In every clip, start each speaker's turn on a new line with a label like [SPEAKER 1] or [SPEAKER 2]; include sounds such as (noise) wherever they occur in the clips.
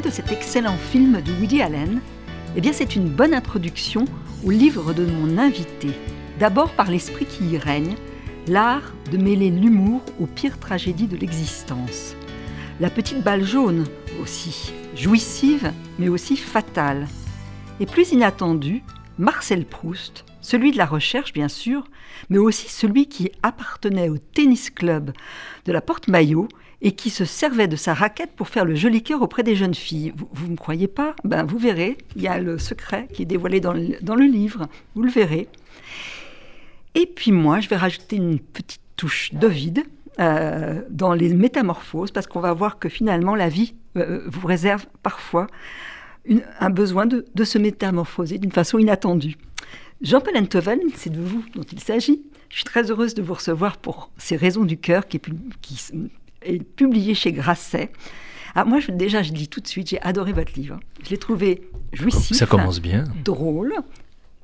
[SPEAKER 1] de cet excellent film de Woody Allen Eh bien, c'est une bonne introduction au livre de mon invité. D'abord par l'esprit qui y règne, l'art de mêler l'humour aux pires tragédies de l'existence. La petite balle jaune aussi, jouissive mais aussi fatale. Et plus inattendu, Marcel Proust, celui de la recherche bien sûr, mais aussi celui qui appartenait au tennis club de la Porte-Maillot et qui se servait de sa raquette pour faire le joli cœur auprès des jeunes filles. Vous ne me croyez pas? Ben vous verrez, il y a le secret qui est dévoilé dans le, livre, vous le verrez. Et puis moi, je vais rajouter une petite touche d'Ovide euh, dans les métamorphoses, parce qu'on va voir que finalement la vie euh, vous réserve parfois un besoin de, de se métamorphoser d'une façon inattendue. Jean-Paul Enthoven, c'est de vous dont il s'agit. Je suis très heureuse de vous recevoir pour ces raisons du cœur qui est publié chez Grasset. Ah, moi, je, déjà, je dis tout de suite, j'ai adoré votre livre. Je l'ai trouvé jouissif.
[SPEAKER 2] Ça commence bien.
[SPEAKER 1] Drôle,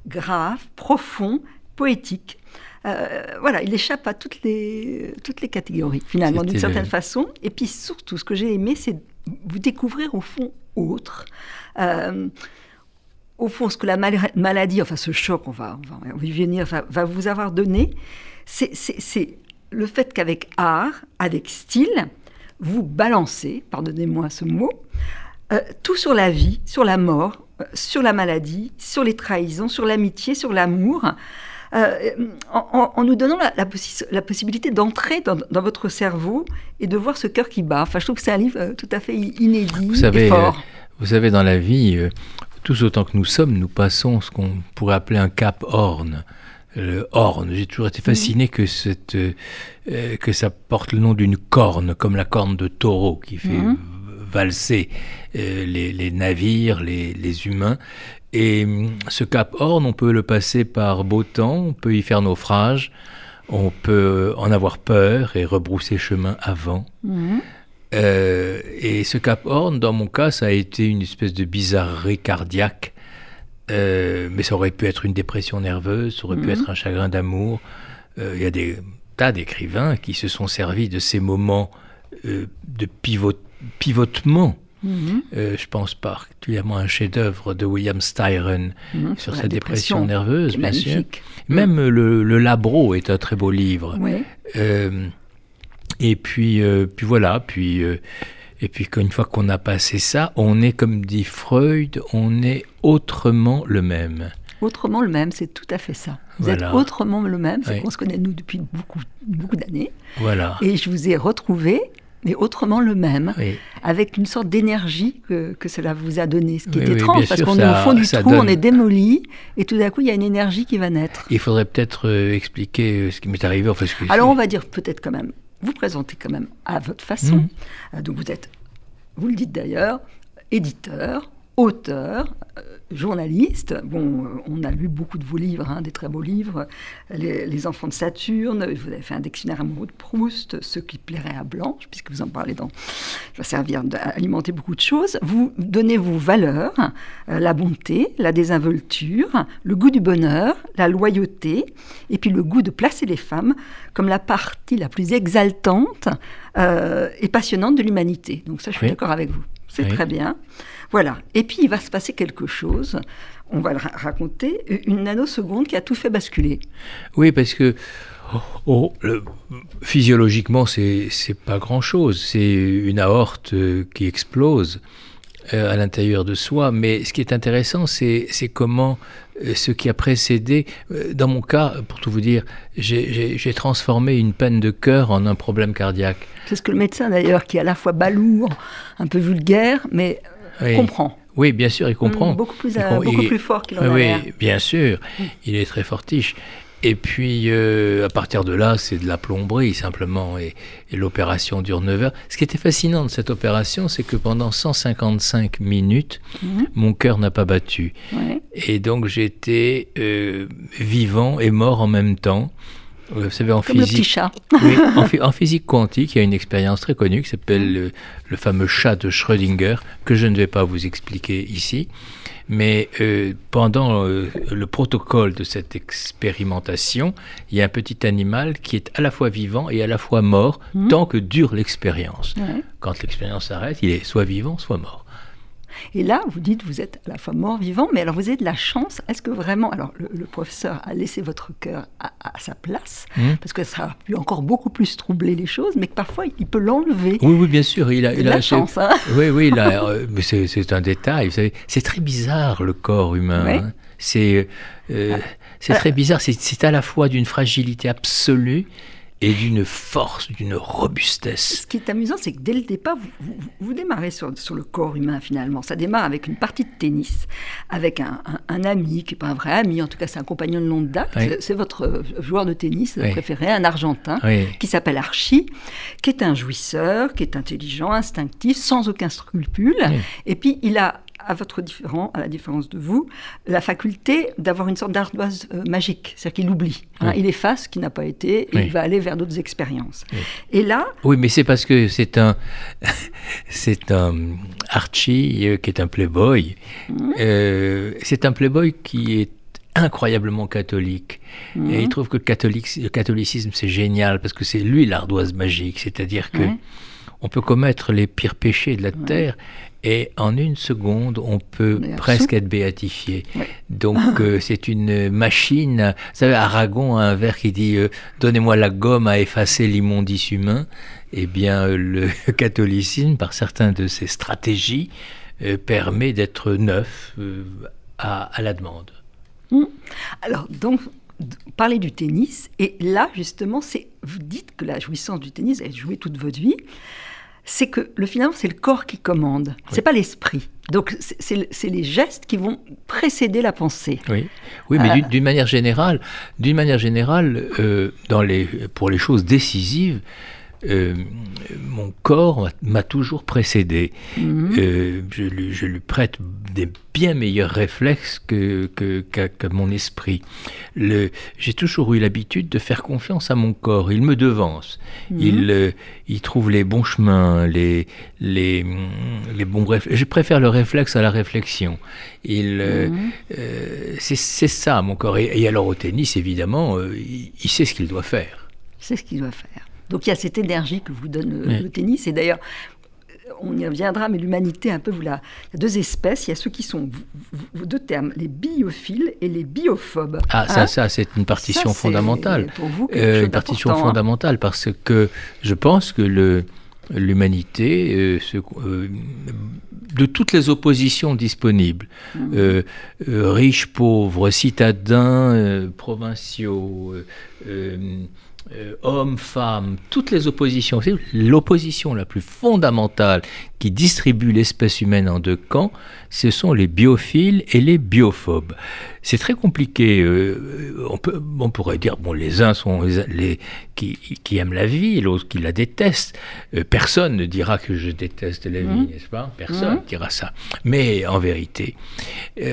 [SPEAKER 1] grave, profond, poétique. Euh, voilà, il échappe à toutes les, toutes les catégories, finalement, d'une certaine le... façon. Et puis surtout, ce que j'ai aimé, c'est vous découvrir au fond autre. Euh, au fond, ce que la mal maladie, enfin ce choc, on va, on va, on va y venir, va, va vous avoir donné, c'est le fait qu'avec art, avec style, vous balancez, pardonnez-moi ce mot, euh, tout sur la vie, sur la mort, euh, sur la maladie, sur les trahisons, sur l'amitié, sur l'amour, euh, en, en, nous donnant la, la, possi la possibilité d'entrer dans, dans, votre cerveau et de voir ce cœur qui bat. Enfin, je trouve que c'est un livre tout à fait inédit
[SPEAKER 2] vous savez,
[SPEAKER 1] et fort.
[SPEAKER 2] vous savez, dans la vie, tous autant que nous sommes, nous passons ce qu'on pourrait appeler un cap horn le horn. J'ai toujours été fasciné que, cette, euh, que ça porte le nom d'une corne, comme la corne de taureau qui fait mmh. valser euh, les, les, navires, les, les, humains. Et ce cap horn, on peut le passer par beau temps, on peut y faire naufrage, on peut en avoir peur et rebrousser chemin avant. Mmh. Euh, et ce cap horn, dans mon cas, ça a été une espèce de bizarrerie cardiaque euh, mais ça aurait pu être une dépression nerveuse, ça aurait mmh. pu être un chagrin d'amour. Euh, il y a des tas d'écrivains qui se sont servis de ces moments euh, de pivot, pivotement. Mmh. je pense particulièrement à un chef-d'œuvre de William Styron mmh, sur sa dépression, dépression nerveuse, bien sûr. Même le, le, Labro est un très beau livre.
[SPEAKER 1] Oui.
[SPEAKER 2] et puis, puis voilà, puis et puis qu'une fois qu'on a passé ça, on est, comme dit Freud, on est autrement le même.
[SPEAKER 1] Autrement le même, c'est tout à fait ça. Vous voilà. êtes autrement le même, c'est oui. qu'on se connaît nous depuis beaucoup, beaucoup d'années.
[SPEAKER 2] Voilà.
[SPEAKER 1] Et je vous ai retrouvé, mais autrement le même, oui. avec une sorte d'énergie que, que, cela vous a donné. Ce qui oui, est étrange, parce qu'on est au fond du trou, donne... on est démoli, et tout d'un coup, il y a une énergie qui va naître.
[SPEAKER 2] Il faudrait peut-être euh, expliquer ce qui m'est arrivé. Enfin, ce que
[SPEAKER 1] Alors, on va dire peut-être quand même vous présentez quand même à votre façon. Mmh. Donc vous êtes, vous le dites d'ailleurs, éditeur, auteur, euh, journaliste. Bon, euh, on a lu beaucoup de vos livres, hein, des très beaux livres. Les, les, Enfants de Saturne, vous avez fait un dictionnaire amoureux de Proust, Ce qui plairait à Blanche, puisque vous en parlez dans. Ça va servir à alimenter beaucoup de choses. Vous donnez vos valeurs, euh, la bonté, la désinvolture, le goût du bonheur, la loyauté, et puis le goût de placer les femmes comme la partie la plus exaltante euh, et passionnante de l'humanité. Donc, ça, je suis oui. d'accord avec vous. C'est oui. très bien. Voilà. Et puis, il va se passer quelque chose. On va le ra raconter. Une nanoseconde qui a tout fait basculer.
[SPEAKER 2] Oui, parce que oh, oh, le, physiologiquement, c'est pas grand-chose. C'est une aorte euh, qui explose euh, à l'intérieur de soi. Mais ce qui est intéressant, c'est comment euh, ce qui a précédé. Dans mon cas, pour tout vous dire, j'ai transformé une peine de cœur en un problème cardiaque.
[SPEAKER 1] C'est ce que le médecin, d'ailleurs, qui est à la fois balourd, un peu vulgaire, mais oui. comprend.
[SPEAKER 2] Oui, bien sûr, il comprend.
[SPEAKER 1] Mmh, beaucoup plus, il, beaucoup il, plus fort qu'il en a
[SPEAKER 2] Oui, bien sûr. Mmh. Il est très fortiche. Et puis, euh, à partir de là, c'est de la plomberie simplement. Et, et l'opération dure 9 heures. Ce qui était fascinant de cette opération, c'est que pendant 155 minutes, mmh. mon cœur n'a pas battu.
[SPEAKER 1] Ouais.
[SPEAKER 2] Et donc, j'étais euh, vivant et mort en même temps. Vous savez, en
[SPEAKER 1] Comme
[SPEAKER 2] physique.
[SPEAKER 1] Le petit chat. (laughs)
[SPEAKER 2] oui, en, en, physique quantique, il y a une expérience très connue qui s'appelle le, le, fameux chat de Schrödinger, que je ne vais pas vous expliquer ici. Mais euh, pendant euh, le protocole de cette expérimentation, il y a un petit animal qui est à la fois vivant et à la fois mort, mmh. tant que dure l'expérience.
[SPEAKER 1] Ouais.
[SPEAKER 2] Quand l'expérience s'arrête, il est soit vivant, soit mort.
[SPEAKER 1] Et là, vous dites, vous êtes à la fois mort, vivant, mais alors vous avez de la chance. Est-ce que vraiment, alors le, professeur a laissé votre cœur à, sa place, mmh. parce que ça a pu encore beaucoup plus troubler les choses, mais que parfois il peut l'enlever.
[SPEAKER 2] Oui, oui, bien sûr. Il a,
[SPEAKER 1] il a la chance. Hein
[SPEAKER 2] oui, oui, euh, c'est un détail. C'est très bizarre le corps humain. Hein. C'est euh, c'est très bizarre. C'est à la fois d'une fragilité absolue et d'une force, d'une robustesse.
[SPEAKER 1] Ce qui est amusant, c'est que dès le départ, vous, vous, démarrez sur, sur, le corps humain finalement. Ça démarre avec une partie de tennis, avec un, un, ami, qui n'est pas un vrai ami, en tout cas c'est un compagnon de longue date, c'est votre euh, joueur de tennis préféré, un Argentin, qui s'appelle Archie, qui est un jouisseur, qui est intelligent, instinctif, sans aucun scrupule. Et puis il a à votre différent, à la différence de vous, la faculté d'avoir une sorte d'ardoise euh, magique, c'est-à-dire qu'il oublie. Hein. il efface ce qui n'a pas été et il va aller vers d'autres expériences. Et là.
[SPEAKER 2] Oui, mais c'est parce que c'est un, (laughs) c'est un Archie euh, qui est un playboy. Mhm. Euh, c'est un playboy qui est incroyablement catholique. Mhm. Et il trouve que le, catholicisme, c'est génial parce que c'est lui l'ardoise magique. C'est-à-dire que on peut commettre les pires péchés de la terre et en une seconde, on peut presque être béatifié. Donc (laughs) euh, c'est une machine. Vous savez, Aragon a un vers qui dit euh, Donnez-moi la gomme à effacer l'immondice humain. Eh bien, euh, le (laughs) catholicisme, par certaines de ses stratégies, permet d'être neuf à, la demande.
[SPEAKER 1] Mmh. Alors, donc, parler du tennis, et là, justement, c'est vous dites que la jouissance du tennis, elle joué toute votre vie c'est que le finalement, c'est le corps qui commande, c'est pas l'esprit. Donc, c'est les gestes qui vont précéder la pensée.
[SPEAKER 2] Oui, oui mais euh, d'une manière générale, d'une manière générale, euh, dans les, pour les choses décisives, euh, mon corps m'a toujours précédé. Mhm. Euh, je, lui, prête des bien meilleurs réflexes que, que, mon esprit. J'ai toujours eu l'habitude de faire confiance à mon corps. Il me devance. Mhm. Il, euh, il trouve les bons chemins, les, les, les bons réflexes. Je préfère le réflexe à la réflexion. Il, mhm. c'est ça, mon corps. Et, alors au tennis, évidemment, il, il sait ce qu'il doit faire.
[SPEAKER 1] C'est ce qu'il doit faire. Donc il y a cette énergie que vous donne le tennis. Et d'ailleurs, on y reviendra, mais l'humanité, un peu, vous la... il y a deux espèces. Il y a ceux qui sont, vos deux termes, les biophiles et les biophobes.
[SPEAKER 2] Ah, ça, hein ça c'est une partition fondamentale.
[SPEAKER 1] Pour vous, euh,
[SPEAKER 2] une partition hein. fondamentale parce que je pense que le l'humanité, euh, euh, de toutes les oppositions disponibles, mmh. riches, pauvres, citadins, provinciaux, euh, hommes, femmes, toutes les oppositions, l'opposition la plus fondamentale qui distribue l'espèce humaine en deux camps, ce sont les biophiles et les biophobes. C'est très compliqué. Euh, on, peut, on pourrait dire, bon, les uns sont les, qui, aiment la vie, l'autre qui la déteste. Euh, personne ne dira que je déteste la vie, mmh. n'est-ce pas? Personne ne mmh. dira ça. Mais en vérité,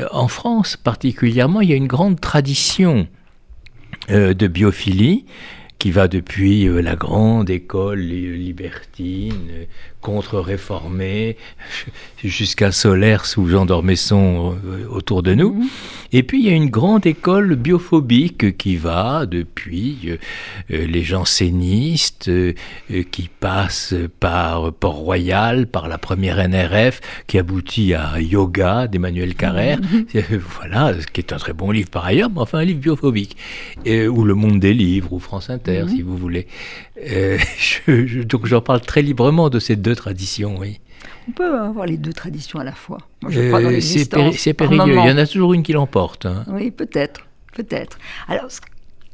[SPEAKER 2] en France particulièrement, il y a une grande tradition de biophilie qui va depuis euh, la grande école libertine, contre-réformée, jusqu'à Solaire sous Jean d'Ormesson euh, autour de nous. Mhm. Et puis il y a une grande école biophobique qui va depuis euh, euh, les jansénistes, qui passe par Port-Royal, par la première NRF, qui aboutit à Yoga d'Emmanuel Carrère, mhm. (laughs) voilà, qui est un très bon livre par ailleurs, mais enfin un livre biophobique, ou Le Monde des livres, ou France Inter, mhm. si vous voulez. (laughs) donc j'en parle très librement de ces deux traditions, oui.
[SPEAKER 1] On peut avoir les deux traditions à la fois.
[SPEAKER 2] Euh, c'est périlleux. Il y en a toujours une qui l'emporte. Hein.
[SPEAKER 1] Oui, peut-être, peut-être. Alors, ce,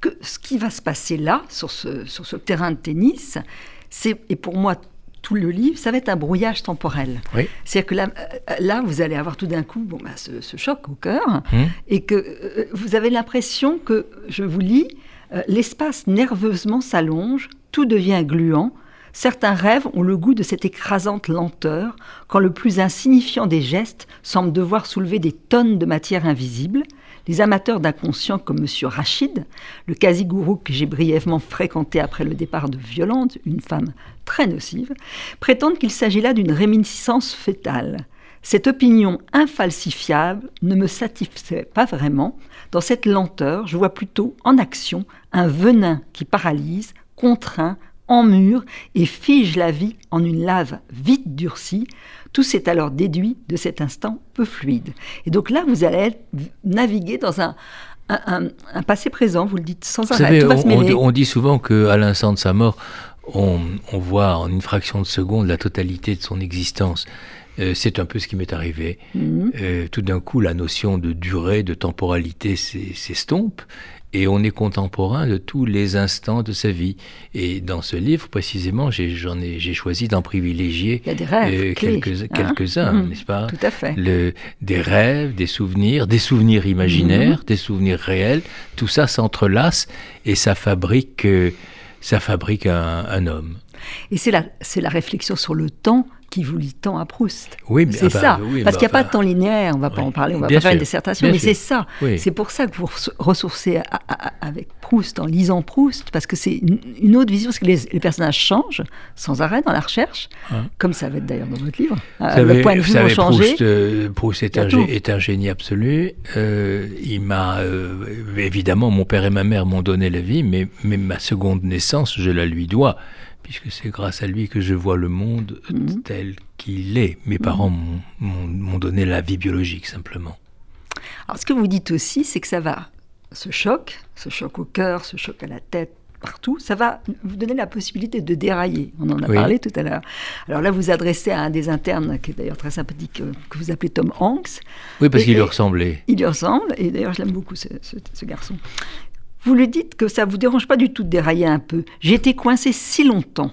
[SPEAKER 1] que, ce qui va se passer là, sur ce, sur ce terrain de tennis, c'est, et pour moi, tout le livre, ça va être un brouillage temporel.
[SPEAKER 2] Oui.
[SPEAKER 1] C'est-à-dire que là, euh, là, vous allez avoir tout d'un coup bon, bah, ce, choc au cœur, hum. et que euh, vous avez l'impression que, je vous lis, l'espace nerveusement s'allonge, tout devient gluant, Certains rêves ont le goût de cette écrasante lenteur, quand le plus insignifiant des gestes semble devoir soulever des tonnes de matière invisible. Les amateurs d'inconscient comme M. Rachid, le quasi-gourou que j'ai brièvement fréquenté après le départ de Violante, une femme très nocive, prétendent qu'il s'agit là d'une réminiscence fétale. Cette opinion infalsifiable ne me satisfait pas vraiment. Dans cette lenteur, je vois plutôt en action un venin qui paralyse, contraint, en mur et fige la vie en une lave vite durcie. Tout s'est alors déduit de cet instant peu fluide. Et donc là, vous allez naviguer dans un, un, passé présent, vous le dites sans arrêt.
[SPEAKER 2] on, dit souvent qu'à l'instant de sa mort, on, voit en une fraction de seconde la totalité de son existence. Euh, c'est un peu ce qui m'est arrivé. Mhm. Euh, tout d'un coup, la notion de durée, de temporalité s'estompe et on est contemporain de tous les instants de sa vie. Et dans ce livre, précisément, j'ai, j'en ai, j'ai choisi d'en privilégier
[SPEAKER 1] euh,
[SPEAKER 2] quelques, hein. uns mhm. n'est-ce pas?
[SPEAKER 1] Tout à fait.
[SPEAKER 2] Le, des rêves, des souvenirs, des souvenirs imaginaires, mhm. des souvenirs réels. Tout ça s'entrelace et ça fabrique, ça fabrique un, un homme.
[SPEAKER 1] Et c'est la, c'est la réflexion sur le temps qui vous lit tant à Proust.
[SPEAKER 2] Oui,
[SPEAKER 1] c'est ah bah ça. Parce qu'il n'y a pas de temps linéaire, on ne va pas en parler, on va pas faire une dissertation, mais c'est ça. C'est pour ça que vous ressourcez avec Proust, en lisant Proust, parce que c'est une, autre vision, parce que les, personnages changent sans arrêt dans la recherche, hein. comme ça va être d'ailleurs dans votre livre.
[SPEAKER 2] Euh, le point de vue va changer. Proust, euh, Proust est, un, est, un, génie absolu. Euh, il m'a évidemment, mon père et ma mère m'ont donné la vie, mais, mais ma seconde naissance, je la lui dois puisque c'est grâce à lui que je vois le monde mhm. tel qu'il est. Mes parents m'ont donné la vie biologique simplement.
[SPEAKER 1] Alors ce que vous dites aussi, c'est que ça va, ce choc, ce choc au cœur, ce choc à la tête, partout, ça va vous donner la possibilité de dérailler. On en a parlé tout à l'heure. Alors là, vous adressez à un des internes, qui est d'ailleurs très sympathique, euh, que vous appelez Tom Hanks.
[SPEAKER 2] Oui, parce qu'il lui ressemblait.
[SPEAKER 1] Il lui ressemble, et d'ailleurs, je l'aime beaucoup, ce, ce, garçon. Vous lui dites que ça vous dérange pas du tout de dérailler un peu. J'ai été coincé si longtemps,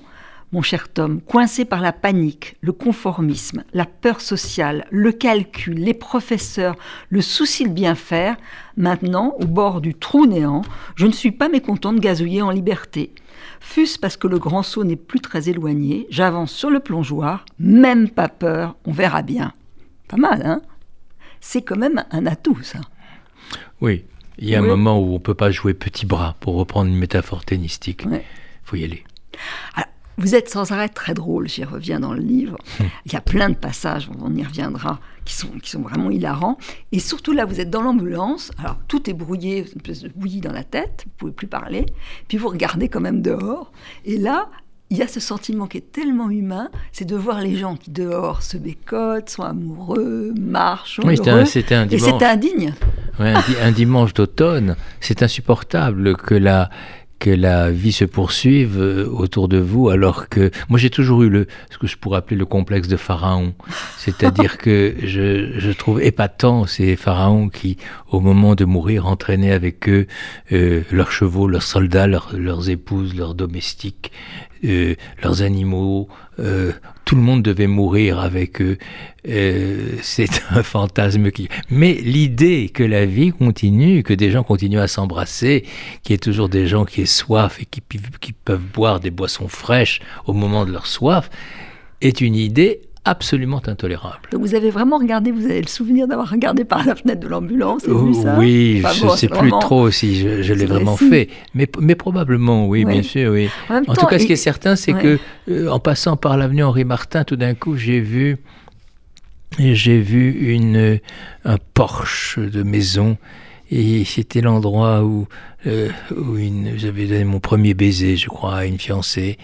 [SPEAKER 1] mon cher Tom, coincé par la panique, le conformisme, la peur sociale, le calcul, les professeurs, le souci de bien faire. Maintenant, au bord du trou néant, je ne suis pas mécontent de gazouiller en liberté. Fût-ce parce que le grand saut n'est plus très éloigné, j'avance sur le plongeoir, même pas peur, on verra bien. Pas mal, hein? C'est quand même un atout, ça.
[SPEAKER 2] Oui, il y a un moment où on ne peut pas jouer petit bras, pour reprendre une métaphore tennistique. Il faut y aller.
[SPEAKER 1] Vous êtes sans arrêt très drôle, j'y reviens dans le livre. Hum. Il y a plein de passages, on y reviendra, qui sont, qui sont vraiment hilarants. Et surtout là, vous êtes dans l'ambulance, alors tout est brouillé, une espèce de bouillie dans la tête, vous pouvez plus parler, puis vous regardez quand même dehors, et là, il y a ce sentiment qui est tellement humain, c'est de voir les gens qui dehors se bécotent, sont amoureux, marchent, oui, c'était un, dimanche. Et c'est indigne.
[SPEAKER 2] un, dimanche d'automne, c'est insupportable que la que la vie se poursuive euh, autour de vous, alors que moi j'ai toujours eu le ce que je pourrais appeler le complexe de pharaon, c'est-à-dire (laughs) que je, je, trouve épatant ces pharaons qui, au moment de mourir, entraînaient avec eux euh, leurs chevaux, leurs soldats, leurs épouses, leurs domestiques, euh, leurs animaux, euh, tout le monde devait mourir avec eux. Euh, c'est (laughs) un fantasme qui. Mais l'idée que la vie continue, que des gens continuent à s'embrasser, qu'il y ait toujours des gens qui aient soif et qui, qui peuvent boire des boissons fraîches au moment de leur soif, est une idée absolument intolérable.
[SPEAKER 1] Donc vous avez vraiment regardé, vous avez le souvenir d'avoir regardé par la fenêtre de l'ambulance et vu ça
[SPEAKER 2] Oui, je ne sais plus trop si je, l'ai vraiment fait, mais, mais probablement, oui, bien sûr, oui. En, tout cas, ce qui est certain, c'est que euh, en passant par l'avenue Henri Martin, tout d'un coup, j'ai vu, j'ai vu une, un porche de maison et c'était l'endroit où, euh, où j'avais donné mon premier baiser, je crois, à une fiancée.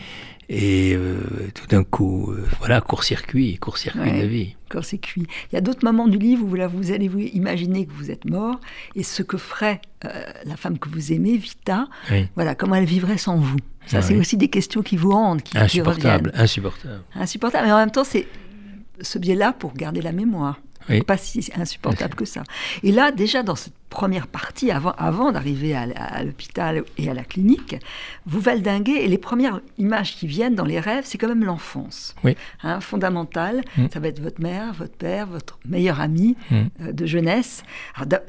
[SPEAKER 2] Et euh, tout d'un coup, euh, voilà, court-circuit, court-circuit de la vie.
[SPEAKER 1] Court-circuit. Il y a d'autres moments du livre où vous, allez vous imaginer que vous êtes mort et ce que ferait euh, la femme que vous aimez, Vita, voilà, comment elle vivrait sans vous. Ça, ah c'est aussi des questions qui vous hantent, qui,
[SPEAKER 2] insupportable, insupportable.
[SPEAKER 1] Insupportable, mais en même temps, c'est ce biais-là pour garder la mémoire. Pas si insupportable que ça. Et là, déjà dans cette première partie, avant, avant d'arriver à, l'hôpital et à la clinique, vous valdinguez et les premières images qui viennent dans les rêves, c'est quand même l'enfance.
[SPEAKER 2] Oui.
[SPEAKER 1] Hein, fondamental, mm. ça va être votre mère, votre père, votre meilleur ami mm. euh, de jeunesse.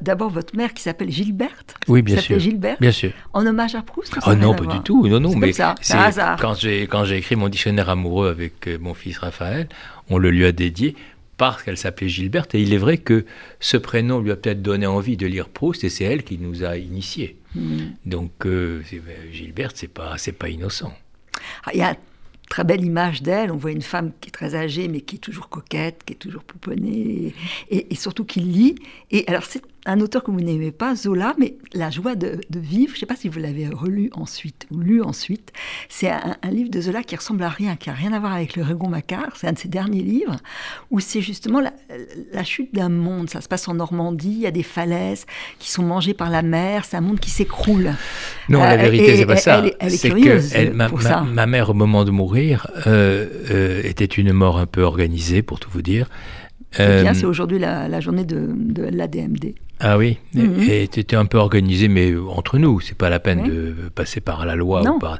[SPEAKER 1] D'abord votre mère qui s'appelle Gilberte.
[SPEAKER 2] Oui, bien sûr.
[SPEAKER 1] Gilberte.
[SPEAKER 2] Bien sûr.
[SPEAKER 1] En hommage à Proust.
[SPEAKER 2] Oh non, pas du tout. Non, non, mais
[SPEAKER 1] c'est hasard.
[SPEAKER 2] Quand j'ai quand j'ai écrit mon dictionnaire amoureux avec euh, mon fils Raphaël, on le lui a dédié parce qu'elle s'appelait Gilberte. Et il est vrai que ce prénom lui a peut-être donné envie de lire Proust, et c'est elle qui nous a initiés. Mm. Donc euh, ben, Gilberte, c'est pas c'est pas innocent.
[SPEAKER 1] Ah, il y a une très belle image d'elle. On voit une femme qui est très âgée, mais qui est toujours coquette, qui est toujours pouponnée, et, surtout qui lit. Et alors c'est un auteur que vous n'aimez pas, Zola, mais La joie de, vivre, je ne sais pas si vous l'avez relu ensuite ou lu ensuite, c'est un, livre de Zola qui ressemble à rien, qui n'a rien à voir avec le Régon Macquart, c'est un de ses derniers livres, où c'est justement la, chute d'un monde, ça se passe en Normandie, il y a des falaises qui sont mangées par la mer, c'est un monde qui s'écroule.
[SPEAKER 2] Non, la euh, vérité, c'est pas ça. Que ma, ma, mère, au moment de mourir, euh, euh, était une mort un peu organisée, pour tout vous dire.
[SPEAKER 1] C'est bien, c'est aujourd'hui la, journée de, de l'ADMD.
[SPEAKER 2] Ah oui, mhm. et tu un peu organisé, mais entre nous, c'est pas la peine de passer par la loi. ou par...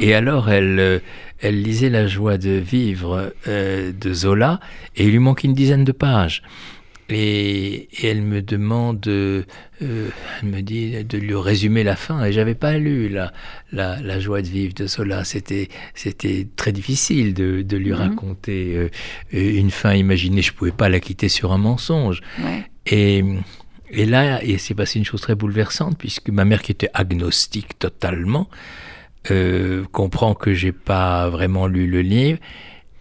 [SPEAKER 2] Et alors, elle, euh, elle lisait La joie de vivre euh, de Zola, et il lui manque une dizaine de pages. Et, elle me demande, euh, elle me dit de lui résumer la fin. Et j'avais pas lu la, la, joie de vivre de Zola. C'était, c'était très difficile de, de lui mhm. raconter une fin imaginée. Je pouvais pas la quitter sur un mensonge. Et et là, il s'est passé une chose très bouleversante, puisque ma mère, qui était agnostique totalement, euh, comprend que j'ai pas vraiment lu le livre.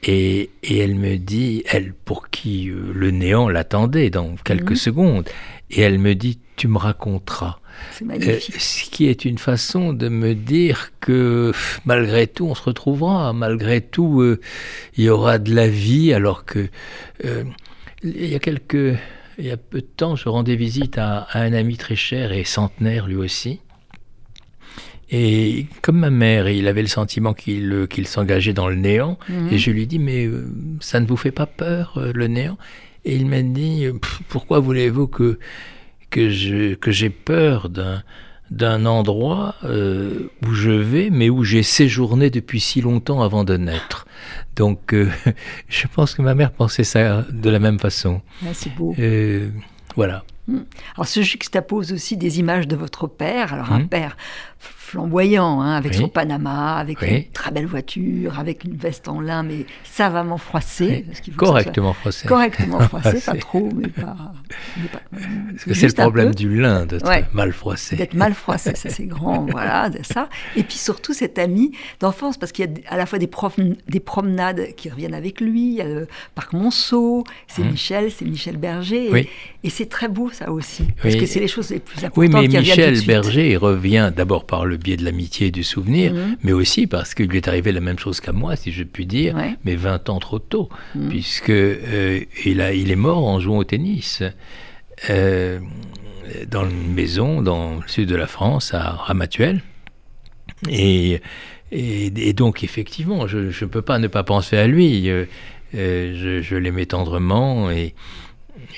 [SPEAKER 2] Et, et, elle me dit, elle pour qui euh, le néant l'attendait dans quelques mhm. secondes, et elle me dit, tu me raconteras.
[SPEAKER 1] C'est magnifique.
[SPEAKER 2] Euh, ce qui est une façon de me dire que malgré tout, on se retrouvera, malgré tout, euh, il y aura de la vie, alors que il y a quelques il y a peu de temps, je rendais visite à, un ami très cher et centenaire lui aussi. Et comme ma mère, il avait le sentiment qu'il euh, s'engageait dans le néant. Mhm. Et je lui dis, mais euh, ça ne vous fait pas peur, euh, le néant? Et il m'a dit, pourquoi voulez-vous que, que j'ai peur d'un d'un endroit euh, où je vais, mais où j'ai séjourné depuis si longtemps avant de naître? Donc, euh, (laughs) je pense que ma mère pensait ça de la même façon.
[SPEAKER 1] Ah, c'est beau.
[SPEAKER 2] Euh, voilà.
[SPEAKER 1] Hmm. Alors, ce juxtapose aussi des images de votre père. Alors, un hmm. père flamboyant, hein, avec son Panama, avec une très belle voiture, avec une veste en lin, mais savamment froissée.
[SPEAKER 2] Correctement froissée.
[SPEAKER 1] Correctement (laughs) froissée, pas trop, mais pas.
[SPEAKER 2] parce que c'est le problème du lin, d'être mal froissé.
[SPEAKER 1] D'être mal froissé, ça c'est grand, (laughs) voilà, ça. Et puis surtout cet ami d'enfance, parce qu'il y a à la fois des, des promenades qui reviennent avec lui, il y a le parc Monceau, c'est hum. Michel, c'est Michel Berger, et, c'est très beau ça aussi, parce que c'est les choses les plus importantes.
[SPEAKER 2] Oui, mais Michel Berger revient d'abord par le biais de l'amitié et du souvenir, mhm. mais aussi parce qu'il lui est arrivé la même chose qu'à moi, si je puis dire, mais 20 ans trop tôt, mhm. puisque euh, il, a, il est mort en jouant au tennis. Euh, dans une maison dans le sud de la France, à Ramatuel. Et, et, donc, effectivement, je ne peux pas ne pas penser à lui. Euh, je, je l'aimais tendrement et,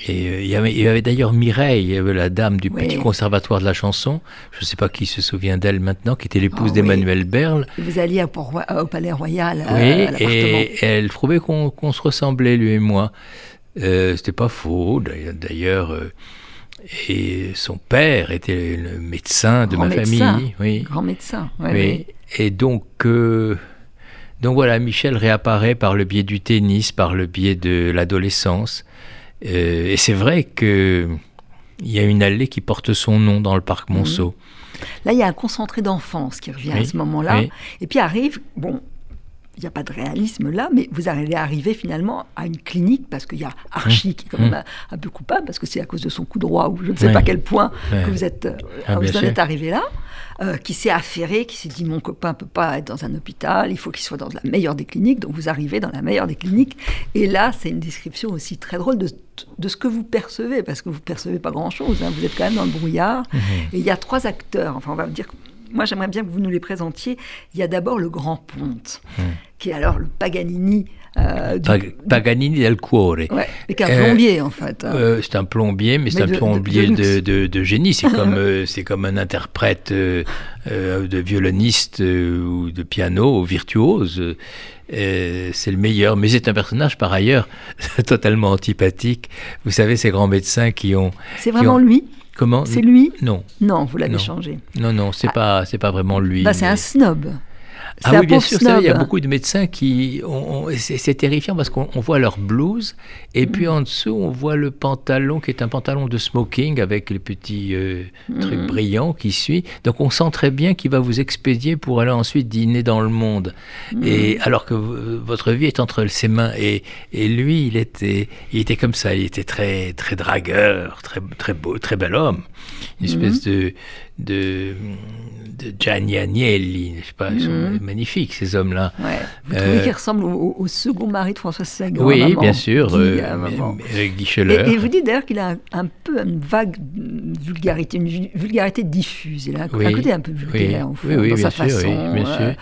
[SPEAKER 2] et euh, il y avait, d'ailleurs Mireille, la dame du petit conservatoire de la chanson, je ne sais pas qui se souvient d'elle maintenant, qui était l'épouse ah d'Emmanuel Berle.
[SPEAKER 1] Vous alliez au, Palais Royal,
[SPEAKER 2] oui, et elle trouvait qu'on se ressemblait, lui et moi. Euh, C'était pas faux, d'ailleurs. Euh, et son père était le médecin de ma famille. Oui.
[SPEAKER 1] Grand médecin,
[SPEAKER 2] oui. Et donc, euh, donc voilà, Michel réapparaît par le biais du tennis, par le biais de l'adolescence. Euh, et c'est vrai qu'il y a une allée qui porte son nom dans le parc mhm. Monceau.
[SPEAKER 1] Là, il y a un concentré d'enfance qui revient à ce moment-là. Et puis arrive, bon, il n'y a pas de réalisme là, mais vous allez arriver finalement à une clinique parce qu'il y a Archie mmh. qui est quand même mmh. un, peu coupable parce que c'est à cause de son coup droit ou je ne sais pas quel point que vous êtes, euh, ah, vous en êtes arrivé là. Euh, qui s'est affairé, qui s'est dit mon copain ne peut pas être dans un hôpital, il faut qu'il soit dans la meilleure des cliniques, donc vous arrivez dans la meilleure des cliniques. Et là, c'est une description aussi très drôle de, de, ce que vous percevez, parce que vous ne percevez pas grand-chose, hein. vous êtes quand même dans le brouillard. Mmh. Et il y a trois acteurs, enfin on va dire moi j'aimerais bien que vous nous les présentiez. Il y a d'abord le Grand Ponte, mmh. qui est alors le Paganini
[SPEAKER 2] euh, Paganini del Cuore.
[SPEAKER 1] Ouais, c'est un plombier en fait. Hein.
[SPEAKER 2] Euh, c'est un plombier, mais, c'est un plombier de, de, génie. C'est (laughs) comme, euh, c'est comme un interprète de violoniste ou de piano virtuose. c'est le meilleur, mais c'est un personnage par ailleurs (laughs) totalement antipathique. Vous savez, ces grands médecins qui ont.
[SPEAKER 1] C'est vraiment lui?
[SPEAKER 2] Comment
[SPEAKER 1] C'est lui
[SPEAKER 2] Non.
[SPEAKER 1] Non, vous l'avez changé.
[SPEAKER 2] Non, non, c'est ah. pas, c'est pas vraiment lui.
[SPEAKER 1] Bah, c'est un snob.
[SPEAKER 2] Ah oui, bien sûr, il y a beaucoup de médecins qui. C'est terrifiant parce qu'on voit leur blouse et puis en dessous, on voit le pantalon qui est un pantalon de smoking avec les petits euh, trucs mm. brillants qui suit. Donc on sent très bien qu'il va vous expédier pour aller ensuite dîner dans le monde. Mm. Et alors que votre vie est entre ses mains et, et lui, il était, il était comme ça. Il était très, très dragueur, très, très beau, très bel homme. Une espèce de de, de Gianni Agnelli, je sais pas, ils sont mhm. magnifiques ces hommes-là.
[SPEAKER 1] Ouais. Vous trouvez euh, qu'ils ressemblent au, second mari de François Sagan
[SPEAKER 2] Oui, bien sûr, Guy, euh, euh
[SPEAKER 1] Et, vous dites d'ailleurs qu'il a un, peu une vague vulgarité, une vulgarité diffuse. Il a un, côté un peu vulgaire au fond, dans sa façon bien sûr, euh,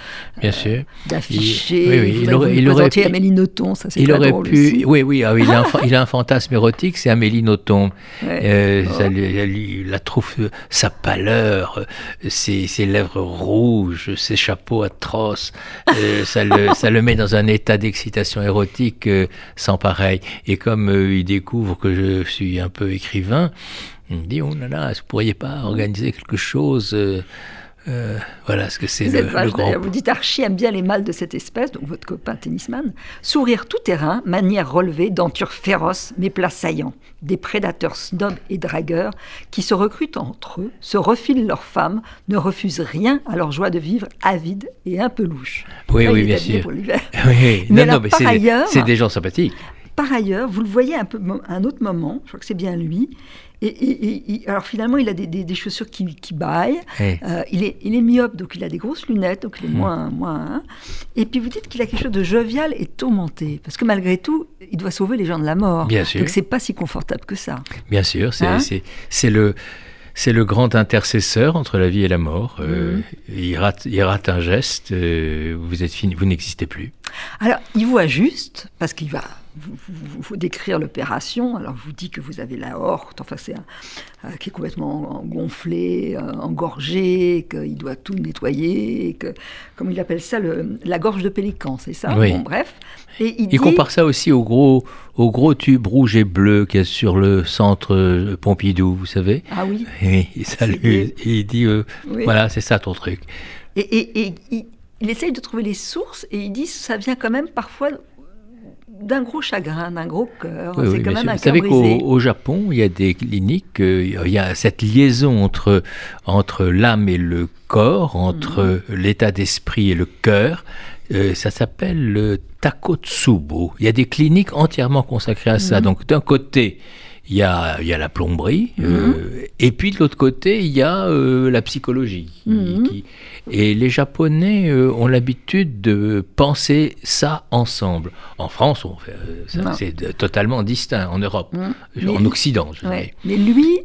[SPEAKER 1] bien sûr. d'afficher. Oui, oui, il, aurait, il aurait pu, Amélie Nothomb, ça c'est Il aurait pu,
[SPEAKER 2] oui, oui, ah, il, a un, (laughs) il, a un, fantasme érotique, c'est Amélie Nothomb. Ouais. ça, lui, la trouve sa pâleur ses, lèvres rouges, ses chapeaux atroces, euh, (laughs) ça, le, met dans un état d'excitation érotique euh, sans pareil. Et comme euh, il découvre que je suis un peu écrivain, il me dit, oh là là, vous pourriez pas organiser quelque chose euh, voilà ce que c'est le, le grand...
[SPEAKER 1] Vous dites Archie aime bien les mâles de cette espèce, donc votre copain tennisman. Sourire tout terrain, manière relevée, denture féroce, mais plats saillants. Des prédateurs snobs et dragueurs qui se recrutent entre eux, se refilent leurs femmes, ne refusent rien à leur joie de vivre, avide et un peu louche.
[SPEAKER 2] Oui, oui, bien sûr. (laughs) Oui, mais, non, mais par ailleurs, c'est des gens sympathiques.
[SPEAKER 1] Par ailleurs, vous le voyez un peu à un autre moment, je crois que c'est bien lui, et, alors finalement, il a des, chaussures qui, qui baillent. Euh, il, est, il est myope, donc il a des grosses lunettes, donc il est hmm. moins. moins hein. Et puis vous dites qu'il a quelque chose de jovial et tourmenté. Parce que malgré tout, il doit sauver les gens de la mort.
[SPEAKER 2] Bien sûr.
[SPEAKER 1] Donc c'est pas si confortable que ça.
[SPEAKER 2] Bien sûr, c'est hein le. C'est le grand intercesseur entre la vie et la mort. Euh, hmm. il, rate, il rate un geste, euh, vous êtes fini, vous n'existez plus.
[SPEAKER 1] Alors, il vous ajuste, parce qu'il va vous, vous, décrire l'opération. Alors, je vous dit que vous avez la horte, enfin, c'est euh, qui est complètement gonflé, euh, engorgé, qu'il doit tout nettoyer, que, comme il appelle ça, le, la gorge de pélican, c'est ça?
[SPEAKER 2] Oui.
[SPEAKER 1] Bref.
[SPEAKER 2] Et il, compare ça aussi au gros, au gros tube rouge et bleu qu'il y a sur le centre euh, Pompidou, vous savez
[SPEAKER 1] Ah oui.
[SPEAKER 2] Et, ça lui, il dit, voilà, c'est ça ton truc.
[SPEAKER 1] Et, et, et il, il essaye de trouver les sources et il dit ça vient quand même parfois d'un gros chagrin, d'un gros cœur.
[SPEAKER 2] c'est quand même un Vous savez qu'au Japon, il y a des cliniques, euh, il y a cette liaison entre, entre l'âme et le corps, entre mhm. l'état d'esprit et le cœur. Euh, ça s'appelle le Takotsubo. Il y a des cliniques entièrement consacrées à ça. Mhm. Donc d'un côté, il y a, y a la plomberie, euh, mhm. et puis de l'autre côté, il y a la psychologie. qui, et les Japonais euh, ont l'habitude de penser ça ensemble. En France, euh, c'est totalement distinct. En Europe, mmh. en Occident. Je
[SPEAKER 1] Mais lui,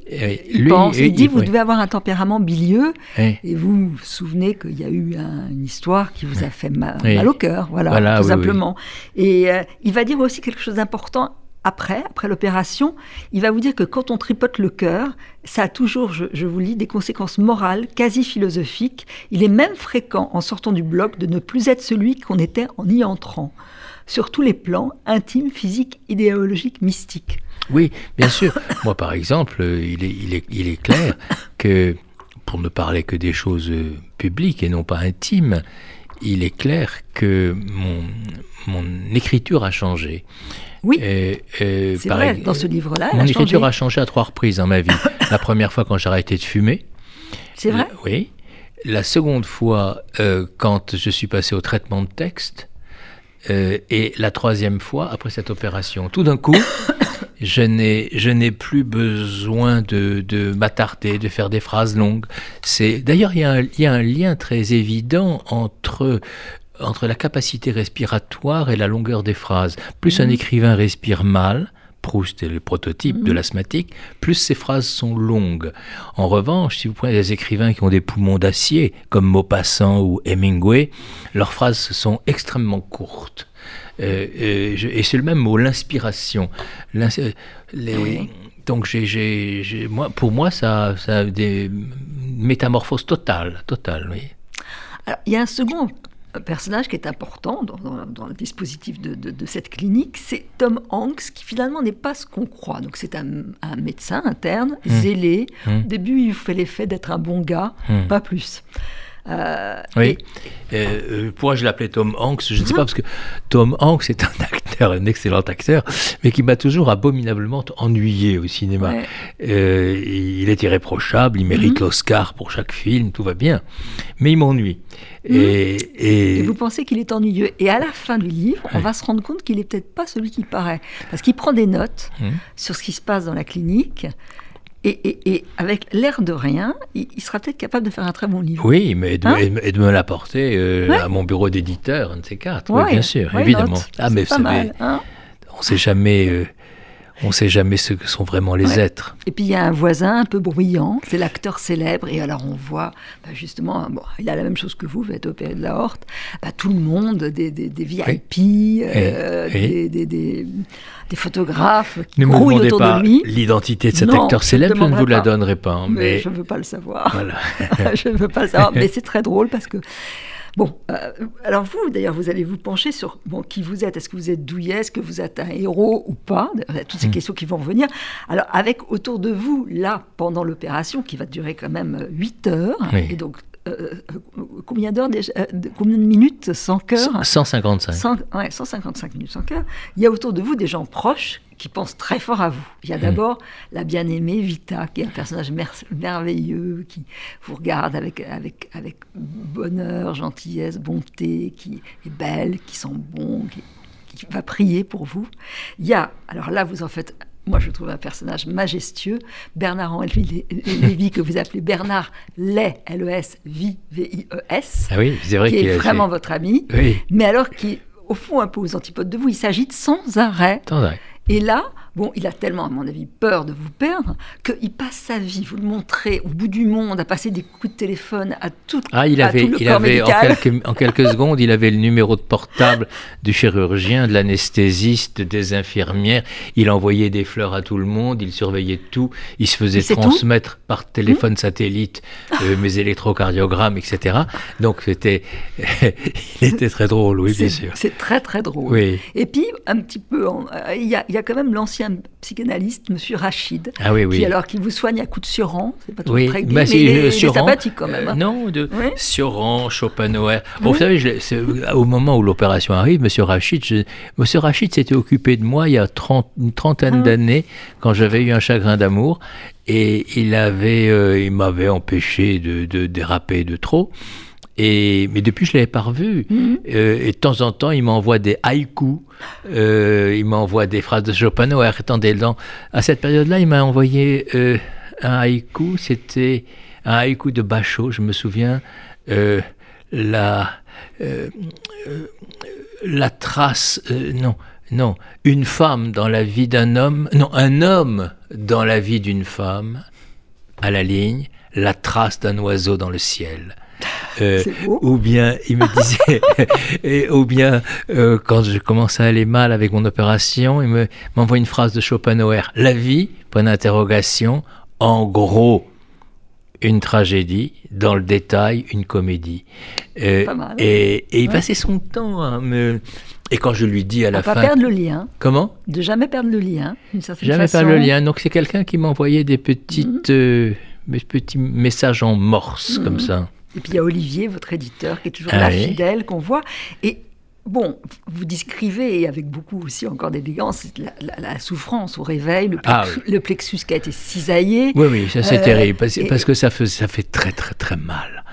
[SPEAKER 1] il, pense, il, dit, vous devez avoir un tempérament bilieux. Et vous vous souvenez qu'il y a eu une histoire qui vous a fait mal, au cœur, voilà, tout simplement. Et euh, il va dire aussi quelque chose d'important après, après l'opération, il va vous dire que quand on tripote le cœur, ça a toujours, je, vous lis, des conséquences morales, quasi philosophiques. Il est même fréquent, en sortant du bloc, de ne plus être celui qu'on était en y entrant, sur tous les plans, intimes, physiques, idéologiques, mystiques.
[SPEAKER 2] Oui, bien sûr. (laughs) Moi, par exemple, est, il, est, il est clair que, pour ne parler que des choses publiques et non pas intimes, il est clair que mon, mon écriture a changé.
[SPEAKER 1] Oui, c'est vrai, dans ce livre-là.
[SPEAKER 2] Mon écriture a changé à trois reprises dans ma vie. (coughs) la première fois quand j'ai arrêté de fumer.
[SPEAKER 1] C'est vrai
[SPEAKER 2] Oui. La seconde fois euh, quand je suis passé au traitement de texte. Euh, et la troisième fois après cette opération. Tout d'un coup, je n'ai plus besoin de, de m'attarder, de faire des phrases longues. C'est d'ailleurs il y, y, a un lien très évident entre entre la capacité respiratoire et la longueur des phrases. Plus un mhm. écrivain respire mal, Proust est le prototype de mhm. l'asthmatique, plus ses phrases sont longues. En revanche, si vous prenez des écrivains qui ont des poumons d'acier, comme Maupassant ou Hemingway, leurs phrases sont extrêmement courtes. Euh, euh, et c'est le même mot, l'inspiration. Donc, j'ai, moi, pour moi, ça, ça a des métamorphoses totales, totales, oui.
[SPEAKER 1] Alors, il y a un second personnage qui est important dans, le dispositif de, cette clinique, c'est Tom Hanks, qui finalement n'est pas ce qu'on croit. Donc c'est un, médecin interne, mmh. zélé. Mmh. Au début, il fait l'effet d'être un bon gars, mmh. pas plus. Euh,
[SPEAKER 2] oui. Euh, pourquoi je l'appelais Tom Hanks? Je ne sais pas, parce que Tom Hanks est un (laughs) acteur, un excellent acteur, mais qui m'a toujours abominablement ennuyé au cinéma. Euh, il est irréprochable, il mérite mhm. l'Oscar pour chaque film, tout va bien, mais il m'ennuie.
[SPEAKER 1] Mhm. Et, vous pensez qu'il est ennuyeux. Et à la fin du livre, on va se rendre compte qu'il n'est peut-être pas celui qui paraît. Parce qu'il prend des notes mhm. sur ce qui se passe dans la clinique. Et, avec l'air de rien, il, sera peut-être capable de faire un très bon livre.
[SPEAKER 2] Oui, mais et de, hein me l'apporter euh, à mon bureau d'éditeur, un de ces quatre. oui, bien sûr, évidemment.
[SPEAKER 1] Ah, mais pas mal, hein
[SPEAKER 2] on ne sait jamais. Euh, on ne sait jamais ce que sont vraiment les êtres.
[SPEAKER 1] Et puis il y a un voisin un peu bruyant, c'est l'acteur célèbre, et alors on voit bah, justement, bon, il a la même chose que vous, vous êtes opéré de la horte, bah, tout le monde, des, des, des VIP, euh, Des, des, photographes qui
[SPEAKER 2] ne
[SPEAKER 1] grouillent autour
[SPEAKER 2] pas
[SPEAKER 1] de lui.
[SPEAKER 2] L'identité de cet acteur célèbre, je, ne vous la donnerai pas. Hein, mais...
[SPEAKER 1] Je ne veux pas le savoir. (laughs) je ne veux pas le savoir, mais c'est très drôle parce que Bon, euh, alors vous, d'ailleurs, vous allez vous pencher sur bon, qui vous êtes. Est-ce que vous êtes douillet? Est-ce que vous êtes un héros ou pas? Toutes ces hmm. questions qui vont revenir. Alors, avec autour de vous, là, pendant l'opération, qui va durer quand même 8 heures, et donc euh, euh, combien d'heures déjà Combien de minutes sans cœur
[SPEAKER 2] 155.
[SPEAKER 1] ouais, 155 minutes sans cœur. Il y a autour de vous des gens proches qui pense très fort à vous. Il y a hmm. d'abord la bien-aimée Vita, qui est un personnage merveilleux, qui vous regarde avec, avec, avec bonheur, gentillesse, bonté, qui est belle, qui sent bon, qui, va prier pour vous. Il y a, alors là, vous en faites moi je trouve un personnage majestueux, Bernard-Henri Lévy, que vous appelez Bernard Lay, L-E-S, V-I-E-S,
[SPEAKER 2] ah oui, c'est vrai
[SPEAKER 1] qui est vraiment votre ami, mais alors qui est au fond un peu aux antipodes de vous, il s'agite sans arrêt.
[SPEAKER 2] Sans arrêt.
[SPEAKER 1] Et là, bon, il a tellement, à mon avis, peur de vous perdre qu'il passe sa vie, vous le montrez, au bout du monde, à passer des coups de téléphone à tout,
[SPEAKER 2] ah, il avait, il avait en quelques, en quelques, (laughs) secondes, il avait le numéro de portable du chirurgien, de l'anesthésiste, des infirmières. Il envoyait des fleurs à tout le monde, il surveillait tout. Il se faisait transmettre par téléphone mmh. satellite euh, mes électrocardiogrammes, etc. Donc c'était, (laughs) il était très drôle, oui, bien sûr.
[SPEAKER 1] C'est très très drôle.
[SPEAKER 2] Oui.
[SPEAKER 1] Et puis un petit peu, il y a, y a quand même l'ancien psychanalyste, Monsieur Rachid,
[SPEAKER 2] ah
[SPEAKER 1] qui alors qui vous soigne à coups de Sioran, c'est pas trop très gai, bah, mais il est, sympathique quand même. Hein.
[SPEAKER 2] non, de oui Sioran, Schopenhauer. Bon, Vous savez, au moment où l'opération arrive, Monsieur Rachid, je, Monsieur Rachid s'était occupé de moi il y a 30, une trentaine ah. d'années, quand j'avais eu un chagrin d'amour, et il avait, euh, il m'avait empêché de, de déraper de trop. Et, mais depuis, je ne l'avais pas revu. Mhm. Euh, et de temps en temps, il m'envoie des haïkus. Euh, il m'envoie des phrases de Schopenhauer. Attendez, dans, à cette période-là, il m'a envoyé euh, un haïku. C'était un haïku de Bachot, je me souviens. la, la trace. non, non. Une femme dans la vie d'un homme. Non, un homme dans la vie d'une femme. À la ligne. La trace d'un oiseau dans le ciel.
[SPEAKER 1] Euh,
[SPEAKER 2] ou bien il me disait, (laughs) et, ou bien euh, quand je commençais à aller mal avec mon opération, il m'envoie une phrase de Schopenhauer La vie, point d'interrogation, en gros, une tragédie, dans le détail, une comédie.
[SPEAKER 1] Euh,
[SPEAKER 2] et, il passait son temps à me. Et quand je lui dis à la fin.
[SPEAKER 1] Pas perdre le lien.
[SPEAKER 2] Comment?
[SPEAKER 1] De jamais perdre le lien,
[SPEAKER 2] Jamais perdre le lien. Donc c'est quelqu'un qui m'envoyait des petites, mhm. petits messages en morse, comme mhm. ça.
[SPEAKER 1] Et puis il y a Olivier, votre éditeur, qui est toujours ah là, fidèle, qu'on voit. Et bon, vous décrivez, avec beaucoup aussi encore d'élégance, la, souffrance au réveil, ah le, plexus qui a été cisaillé.
[SPEAKER 2] Oui, oui, ça c'est euh, terrible, parce, que ça fait, ça fait très très très mal.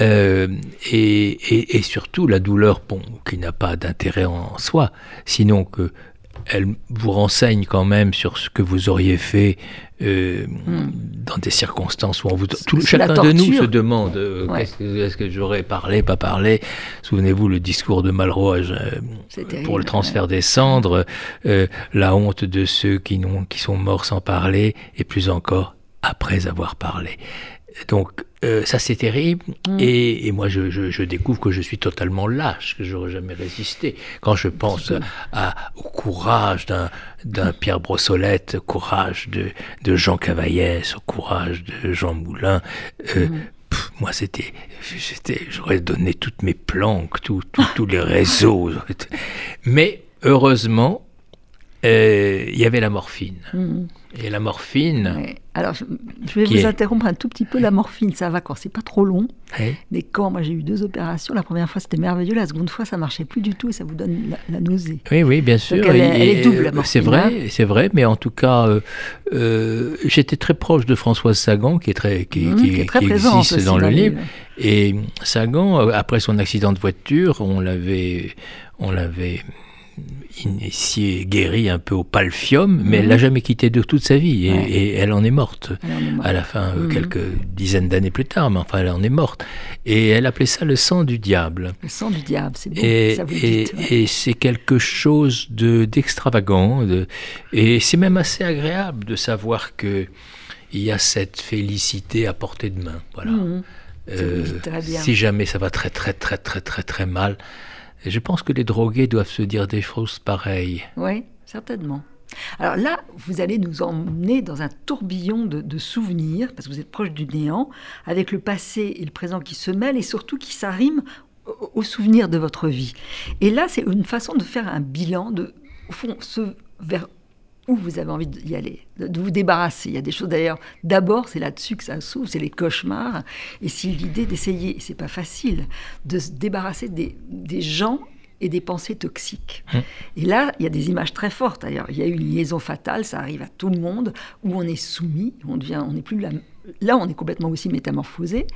[SPEAKER 2] Euh, et, et, surtout la douleur, bon, qui n'a pas d'intérêt en soi, sinon que elle vous renseigne quand même sur ce que vous auriez fait euh, hmm. dans des circonstances où on vous, tout, chacun de nous se demande euh, est-ce que, j'aurais parlé, pas parlé? Souvenez-vous le discours de Malraux euh, pour le transfert des cendres, la honte de ceux qui, qui sont morts sans parler, et plus encore après avoir parlé. Donc euh, ça c'est terrible mm. et, moi je, découvre que je suis totalement lâche, que j'aurais jamais résisté. Quand je pense à, au courage d'un Pierre Brossolette, au courage de, Jean Cavaillès, au courage de Jean Moulin, euh, mm. moi c'était, j'aurais donné toutes mes planques, tous les réseaux. (laughs) Mais heureusement, euh, il y avait la morphine.
[SPEAKER 1] Mhm.
[SPEAKER 2] Et la morphine,
[SPEAKER 1] Ouais. Alors, je, je vais vous
[SPEAKER 2] est-
[SPEAKER 1] interrompre un tout petit peu. La morphine, ça va quand c'est pas trop long.
[SPEAKER 2] ouais,
[SPEAKER 1] Mais quand moi j'ai eu deux opérations, la première fois c'était merveilleux, la seconde fois ça marchait plus du tout et ça vous donne la, la nausée.
[SPEAKER 2] oui, oui, bien sûr.
[SPEAKER 1] elle est- elle est double, la
[SPEAKER 2] euh, C'est
[SPEAKER 1] morphine,
[SPEAKER 2] vrai, c'est vrai, mais en tout cas, euh, euh, j'étais très proche de Françoise Sagan, qui est très, qui, qui-
[SPEAKER 1] qui est très
[SPEAKER 2] qui
[SPEAKER 1] présente
[SPEAKER 2] existe dans le livre. Et Sagan, après son accident de voiture, on l'avait, on l'avait initié, guéri un peu au palfium, mais elle
[SPEAKER 1] Mhm.
[SPEAKER 2] l'a jamais quitté de toute sa vie, et,
[SPEAKER 1] Ouais.
[SPEAKER 2] et elle en est morte.
[SPEAKER 1] Est
[SPEAKER 2] à la fin, euh,
[SPEAKER 1] Mhm.
[SPEAKER 2] quelques dizaines d'années plus tard, mais enfin, elle en est morte. Et elle appelait ça le sang du diable.
[SPEAKER 1] Le sang du diable, c'est beau,
[SPEAKER 2] Et,
[SPEAKER 1] ça vous le
[SPEAKER 2] et-
[SPEAKER 1] dites. ouais.
[SPEAKER 2] et c'est quelque chose de d'extravagant. de- et c'est même assez agréable de savoir que il y a cette félicité à portée de main. Voilà.
[SPEAKER 1] Mhm.
[SPEAKER 2] Euh,
[SPEAKER 1] bien.
[SPEAKER 2] si jamais ça va très très très très très très mal, je pense que les drogués doivent se dire des choses pareilles.
[SPEAKER 1] Oui, certainement. Alors là, vous allez nous emmener dans un tourbillon de, souvenirs, parce que vous êtes proche du néant, avec le passé et le présent qui se mêlent et surtout qui s'arriment au- aux souvenirs de votre vie. Et là, c'est une façon de faire un bilan de, au fond, ce vers où vous avez envie d'y aller, de, vous débarrasser. Il y a des choses d'ailleurs, d'abord, c'est là-dessus que ça s'ouvre, c'est les cauchemars. Et c'est l'idée d'essayer, c'est pas facile, de se débarrasser des gens et des pensées toxiques. Et là, il y a des images très fortes. D'ailleurs, il y a une liaison fatale, ça arrive à tout le monde, où on est soumis, on devient, on n'est plus là. Là, on est complètement aussi métamorphosé,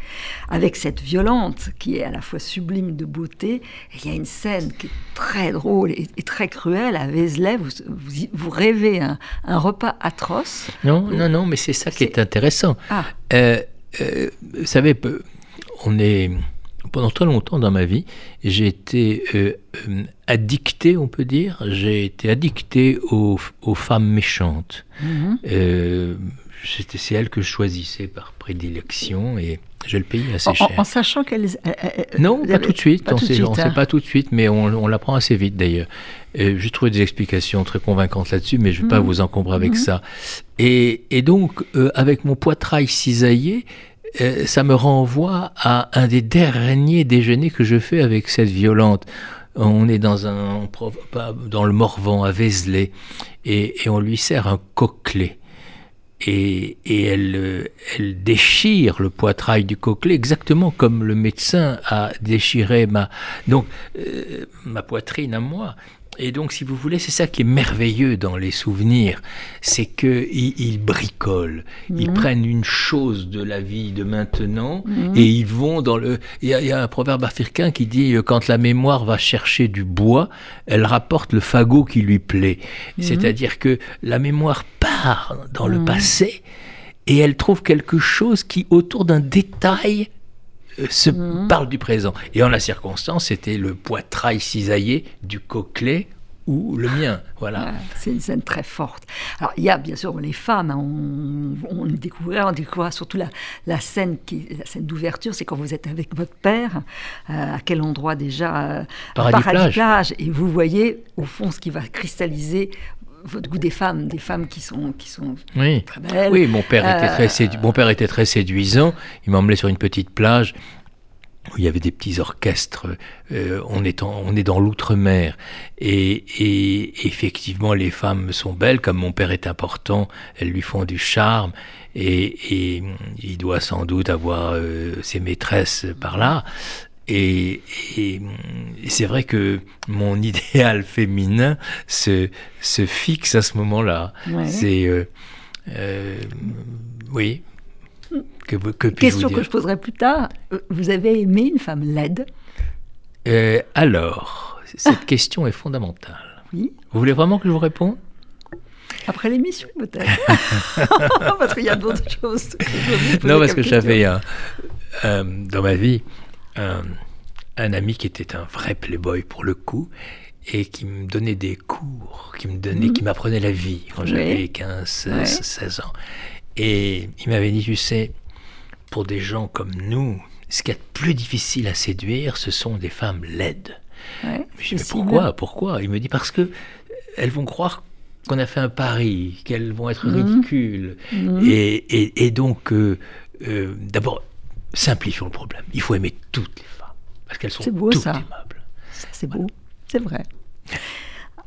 [SPEAKER 1] avec cette violente qui est à la fois sublime de beauté. Et il y a une scène qui est très drôle et, et très cruelle à Vézelay. Vous, vous, y- vous rêvez un, un repas atroce.
[SPEAKER 2] Non, non, non, mais c'est ça qui est intéressant.
[SPEAKER 1] Ah,
[SPEAKER 2] Euh, euh, vous savez, on est pendant très longtemps dans ma vie, j'ai été euh, euh, addicté, on peut dire. J'ai été addicté aux, aux femmes méchantes.
[SPEAKER 1] mhm.
[SPEAKER 2] Euh, c'était- c'est elles que je choisissais par prédilection et je le payais assez
[SPEAKER 1] en,
[SPEAKER 2] cher.
[SPEAKER 1] en- sachant qu'elles. elles- elles-
[SPEAKER 2] Non, pas tout de suite.
[SPEAKER 1] pas
[SPEAKER 2] on
[SPEAKER 1] de
[SPEAKER 2] sait,
[SPEAKER 1] hein.
[SPEAKER 2] pas tout de suite, mais on, on l'apprend assez vite d'ailleurs. Euh, J'ai trouvé des explications très convaincantes là-dessus, mais je ne vais pas
[SPEAKER 1] Mhm.
[SPEAKER 2] vous encombrer avec
[SPEAKER 1] Mhm.
[SPEAKER 2] ça. Et, et donc, euh, avec mon poitrail cisaillé, euh, ça me renvoie à un des derniers déjeuners que je fais avec cette violente. On est dans un dans le Morvan à Vézelay et, on lui sert un coquelet. Et, elle, euh, elle déchire le poitrail du coquelet exactement comme le médecin a déchiré ma, euh, ma poitrine à moi. Et donc, si vous voulez, c'est ça qui est merveilleux dans les souvenirs, c'est que ils, ils bricolent, ils
[SPEAKER 1] Mhm.
[SPEAKER 2] prennent une chose de la vie de maintenant
[SPEAKER 1] Mhm.
[SPEAKER 2] et ils vont dans le. Il y, a, il y a un proverbe africain qui dit euh, quand la mémoire va chercher du bois, elle rapporte le fagot qui lui plaît.
[SPEAKER 1] Mhm.
[SPEAKER 2] C'est-à-dire que la mémoire part dans le passé et elle trouve quelque chose qui, autour d'un détail, se
[SPEAKER 1] Mhm.
[SPEAKER 2] parle du présent. Et en la circonstance, c'était le poitrail cisaillé du coquelet ou le mien. Voilà.
[SPEAKER 1] Ouais, c'est une scène très forte. Alors, il y a bien sûr les femmes, hein, on, on on découvrira surtout la, la scène, qui, la scène d'ouverture, c'est quand vous êtes avec votre père, euh, à quel endroit déjà euh,
[SPEAKER 2] Paradis
[SPEAKER 1] plage, et vous voyez au fond ce qui va cristalliser votre goût des femmes, des femmes qui sont, qui sont
[SPEAKER 2] Oui.
[SPEAKER 1] très belles.
[SPEAKER 2] Oui, mon père, était
[SPEAKER 1] Euh,
[SPEAKER 2] très sédu- mon père était très séduisant. Il m'emmenait sur une petite plage où il y avait des petits orchestres. Euh, on, est en- on est dans l'outre-mer. Et, et effectivement, les femmes sont belles. Comme mon père est important, elles lui font du charme. Et, et il doit sans doute avoir euh, ses maîtresses par là. Et, et, et c'est vrai que mon (laughs) idéal féminin se, se fixe à ce moment-là.
[SPEAKER 1] Ouais.
[SPEAKER 2] C'est. euh, euh, oui. Que, que
[SPEAKER 1] Question que je poserai plus tard. Euh, Vous avez aimé une femme laide?
[SPEAKER 2] Euh, Alors, cette (laughs) question est fondamentale.
[SPEAKER 1] Oui.
[SPEAKER 2] Vous voulez vraiment que je vous réponde?
[SPEAKER 1] Après l'émission, peut-être. (laughs) parce qu'il y a d'autres choses.
[SPEAKER 2] Non, parce que j'avais un- euh, dans ma vie un, un ami qui était un vrai playboy pour le coup et qui me donnait des cours, qui me donnait,
[SPEAKER 1] Mhm.
[SPEAKER 2] qui m'apprenait la vie quand
[SPEAKER 1] Oui.
[SPEAKER 2] j'avais 15, 16,
[SPEAKER 1] Ouais.
[SPEAKER 2] 16 ans. Et il m'avait dit, tu sais, pour des gens comme nous, ce qui est plus difficile à séduire, ce sont des femmes laides.
[SPEAKER 1] Ouais,
[SPEAKER 2] Je dis, mais pourquoi Pourquoi? Il me dit parce que elles vont croire qu'on a fait un pari, qu'elles vont être
[SPEAKER 1] Mhm.
[SPEAKER 2] ridicules.
[SPEAKER 1] Mhm.
[SPEAKER 2] Et, et- et donc, euh, euh, d'abord, simplifions le problème. Il faut aimer toutes les femmes. Parce qu'elles sont
[SPEAKER 1] beau,
[SPEAKER 2] toutes
[SPEAKER 1] ça.
[SPEAKER 2] aimables.
[SPEAKER 1] C'est beau, c'est vrai.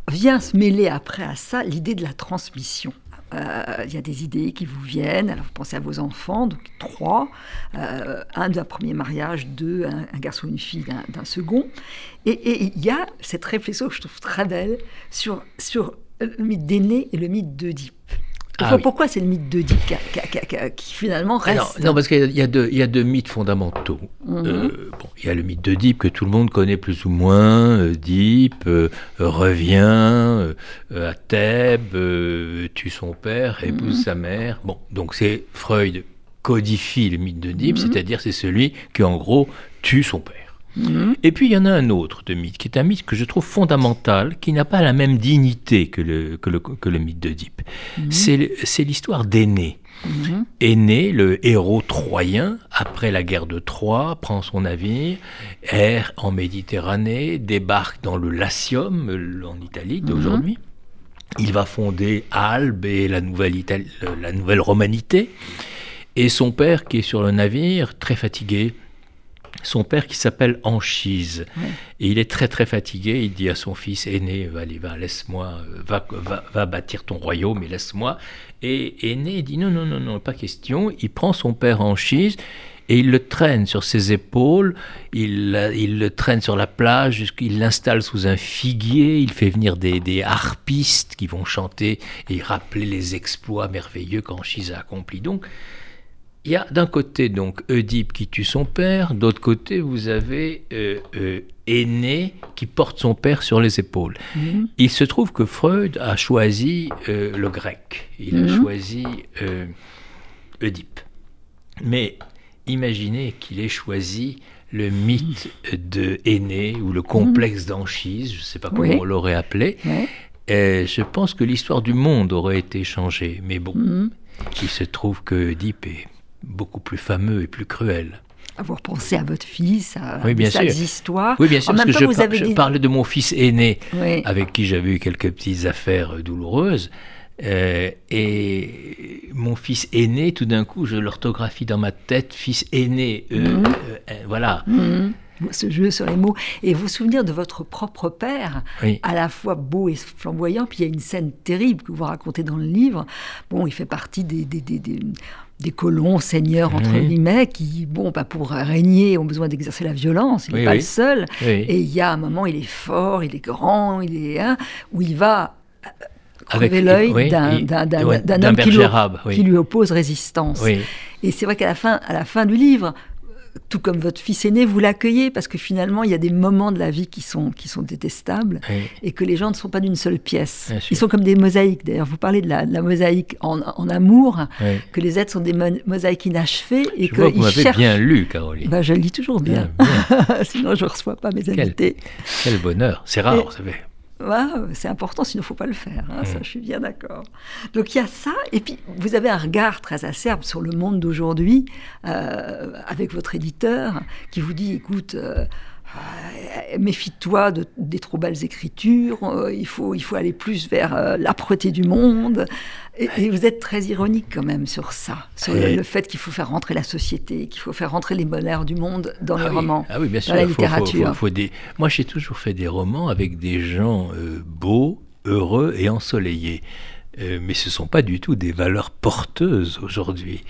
[SPEAKER 1] vient se mêler après à ça l'idée de la transmission. Euh, il y a des idées qui vous viennent. Alors, vous pensez à vos enfants, donc trois, euh, un d'un premier mariage, deux, un, garçon et une fille d'un second. Et il y a cette réflexion que je trouve très belle sur, sur le mythe d'aîné et le mythe d'Oedipe. Ah pourquoi c'est le mythe d'Oedipe qui, finalement reste
[SPEAKER 2] Non, parce qu'il y, a deux, il y a deux mythes fondamentaux. Mhm. Euh, bon, il y a le mythe d'Oedipe que tout le monde connaît plus ou moins. Oedipe euh, revient euh, à Thèbes, tue son père, épouse mhm. sa mère. Bon, donc c'est Freud codifie le mythe d'Oedipe, mhm. c'est-à-dire c'est celui qui en gros tue son père. Mhm. Et puis il y en a un autre de mythe, qui est un mythe que je trouve fondamental, qui n'a pas la même dignité que le, que le, que le mythe d'Oedipe. Mhm. C'est l'histoire d'Aîné. Mhm. Aîné, le héros troyen, après la guerre de Troie, prend son navire, erre en Méditerranée, débarque dans le Latium, en Italie d'aujourd'hui. Il va fonder Albe et la nouvelle, la nouvelle romanité. Et son père, qui est sur le navire, très fatigué, son père qui s'appelle Anchise. Et il est très très fatigué. Il dit à son fils aîné, va, va laisse-moi, va, va, bâtir ton royaume et laisse-moi. Et aîné dit non, non, non, non, pas question. Il prend son père Anchise et il le traîne sur ses épaules, il, il le traîne sur la plage, il l'installe sous un figuier, il fait venir des, des, harpistes qui vont chanter et rappeler les exploits merveilleux qu'Anchise a accomplis. Donc, il y a d'un côté donc Oedipe qui tue son père, d'autre côté vous avez euh, euh, Aîné qui porte son père sur les épaules. Mhm. Il se trouve que Freud a choisi euh, le grec, il a mhm. choisi Oedipe. Mais imaginez qu'il ait choisi le mythe de Aîné ou le complexe mhm. d'Anchise, je ne sais pas comment on l'aurait appelé. Et je pense que l'histoire du monde aurait été changée. Mais bon, il se trouve que Oedipe est beaucoup plus fameux et plus cruel.
[SPEAKER 1] Avoir pensé à votre fils, à oui, bien sa histoire.
[SPEAKER 2] Oui, bien sûr, parce que je, parlais de mon fils aîné, avec qui j'avais eu quelques petites affaires douloureuses. Euh, et mon fils aîné, tout d'un coup, je l'orthographie dans ma tête, fils aîné, euh, mhm. euh, voilà.
[SPEAKER 1] Mhm. ce jeu sur les mots. Et vous souvenir de votre propre père, à la fois beau et flamboyant, puis il y a une scène terrible que vous racontez dans le livre. Bon, il fait partie des, des, des, des colons, seigneurs, entre guillemets, qui, bon, pas pour régner, ont besoin d'exercer la violence. Il n'est pas le seul. Et il y a un moment, il est fort, il est grand, il est. Hein, où il va euh, crever l'œil d'un homme qui lui, qui lui, oppose résistance. Et c'est vrai qu'à la fin, à la fin du livre, tout comme votre fils aîné, vous l'accueillez parce que finalement, il y a des moments de la vie qui sont, qui sont détestables et que les gens ne sont pas d'une seule pièce. Ils sont comme des mosaïques. D'ailleurs, vous parlez de la, mosaïque en, amour, que les êtres sont des mosaïques inachevées et
[SPEAKER 2] que vous m'avez bien lu, Caroline.
[SPEAKER 1] Ben, je lis toujours bien. (laughs) Sinon, je ne reçois pas mes invités.
[SPEAKER 2] Quel, bonheur. C'est rare, vous savez
[SPEAKER 1] c'est important, sinon il ne faut pas le faire. Hein, ça, mm. je suis bien d'accord. Donc il y a ça, et puis vous avez un regard très acerbe sur le monde d'aujourd'hui, euh, avec votre éditeur, qui vous dit, écoute, euh, euh, méfie-toi de, des trop belles écritures, euh, il, faut, il faut aller plus vers euh, l'âpreté du monde. Et, vous êtes très ironique quand même sur ça, sur le, fait qu'il faut faire rentrer la société, qu'il faut faire rentrer les bonheurs du monde dans ah les romans,
[SPEAKER 2] ah oui, bien sûr, dans la littérature. des... Moi, j'ai toujours fait des romans avec des gens beaux, heureux et ensoleillés. Euh, mais ce ne sont pas du tout des valeurs porteuses aujourd'hui.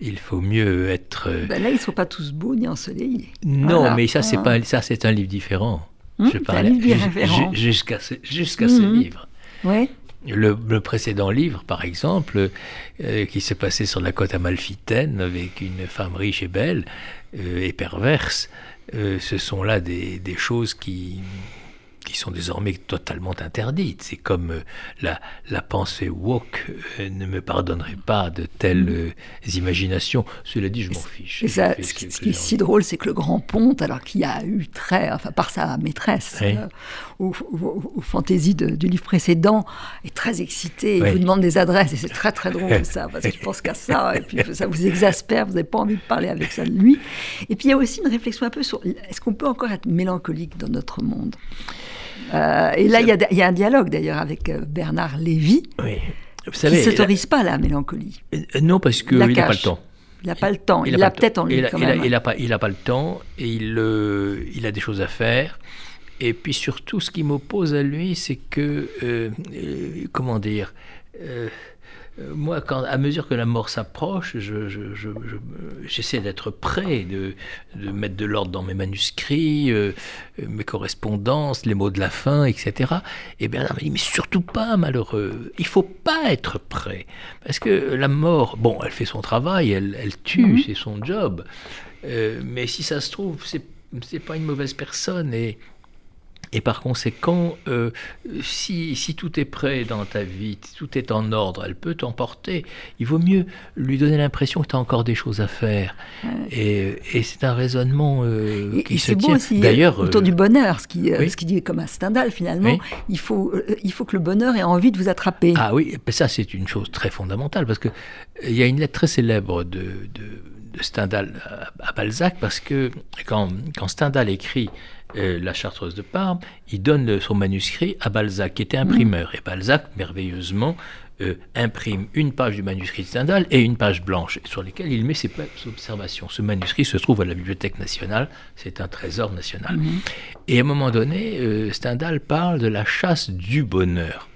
[SPEAKER 2] Il faut mieux être.
[SPEAKER 1] Euh, ben là, ils ne sont pas tous beaux ni ensoleillés.
[SPEAKER 2] Non, mais ça, c'est ah. pas ça, c'est un livre différent.
[SPEAKER 1] Hum, Je parlais
[SPEAKER 2] jusqu'à jusqu'à ce hum. livre.
[SPEAKER 1] Ouais.
[SPEAKER 2] Le, précédent livre, par exemple, euh, qui s'est passé sur la côte amalfitaine avec une femme riche et belle et perverse, ce sont là des, des choses qui, qui sont désormais totalement interdites. C'est comme euh, la, la, pensée woke euh, ne me pardonnerait pas de telles euh, imaginations. Cela dit, je m'en fiche.
[SPEAKER 1] ça, ce, qui, est si drôle, c'est que le grand Ponte, alors qu'il a eu très, enfin par sa maîtresse, aux, fantaisies du livre précédent, est très excité. Il vous demande des adresses et c'est très très drôle (laughs) ça, parce qu'il pense qu'à ça et puis ça vous exaspère. Vous n'avez pas envie de parler avec ça de lui. Et puis il y a aussi une réflexion un peu sur est-ce qu'on peut encore être mélancolique dans notre monde? Euh, et là, il y, a un dialogue d'ailleurs avec euh, Bernard Lévy, oui. Vous qui ne s'autorise pas la mélancolie.
[SPEAKER 2] Euh, non, parce qu'il n'a pas le temps.
[SPEAKER 1] Il n'a pas le temps. Il, a, peut-être en lui
[SPEAKER 2] il
[SPEAKER 1] quand même.
[SPEAKER 2] Il n'a pas, pas, le temps et il, il a des choses à faire. et puis surtout, ce qui m'oppose à lui, c'est que, euh, euh, comment dire, euh, euh, moi, quand, à mesure que la mort s'approche, j'essaie je, je, je, d'être prêt, de, de, mettre de l'ordre dans mes manuscrits, euh, mes correspondances, les mots de la fin, etc. Et bien, il mais surtout pas malheureux. Il faut pas être prêt. Parce que la mort, bon, elle fait son travail, elle, elle tue, -hmm. c'est son job. Euh, mais si ça se trouve, c'est pas une mauvaise personne. Et et par conséquent, euh, si, si, tout est prêt dans ta vie, tout est en ordre, elle peut t'emporter. Il vaut mieux lui donner l'impression que tu as encore des choses à faire. Et, et c'est un raisonnement euh,
[SPEAKER 1] et,
[SPEAKER 2] qui
[SPEAKER 1] et
[SPEAKER 2] se tient.
[SPEAKER 1] Aussi,
[SPEAKER 2] D'ailleurs,
[SPEAKER 1] autour
[SPEAKER 2] euh,
[SPEAKER 1] du bonheur, ce qui,
[SPEAKER 2] oui.
[SPEAKER 1] ce qui dit comme à Stendhal finalement,
[SPEAKER 2] oui.
[SPEAKER 1] il, faut, il faut que le bonheur ait envie de vous attraper.
[SPEAKER 2] Ah oui, ça c'est une chose très fondamentale parce que il y a une lettre très célèbre de, de, de Stendhal à, à, Balzac parce que quand, quand Stendhal écrit euh, La Chartreuse de Parme, il donne son manuscrit à Balzac, qui était imprimeur. Et Balzac, merveilleusement, euh, imprime une page du manuscrit de Stendhal et une page blanche, sur lesquelles il met ses observations. Ce manuscrit se trouve à la Bibliothèque nationale, c'est un trésor national. Mmh. Et à un moment donné, euh, Stendhal parle de la chasse du bonheur.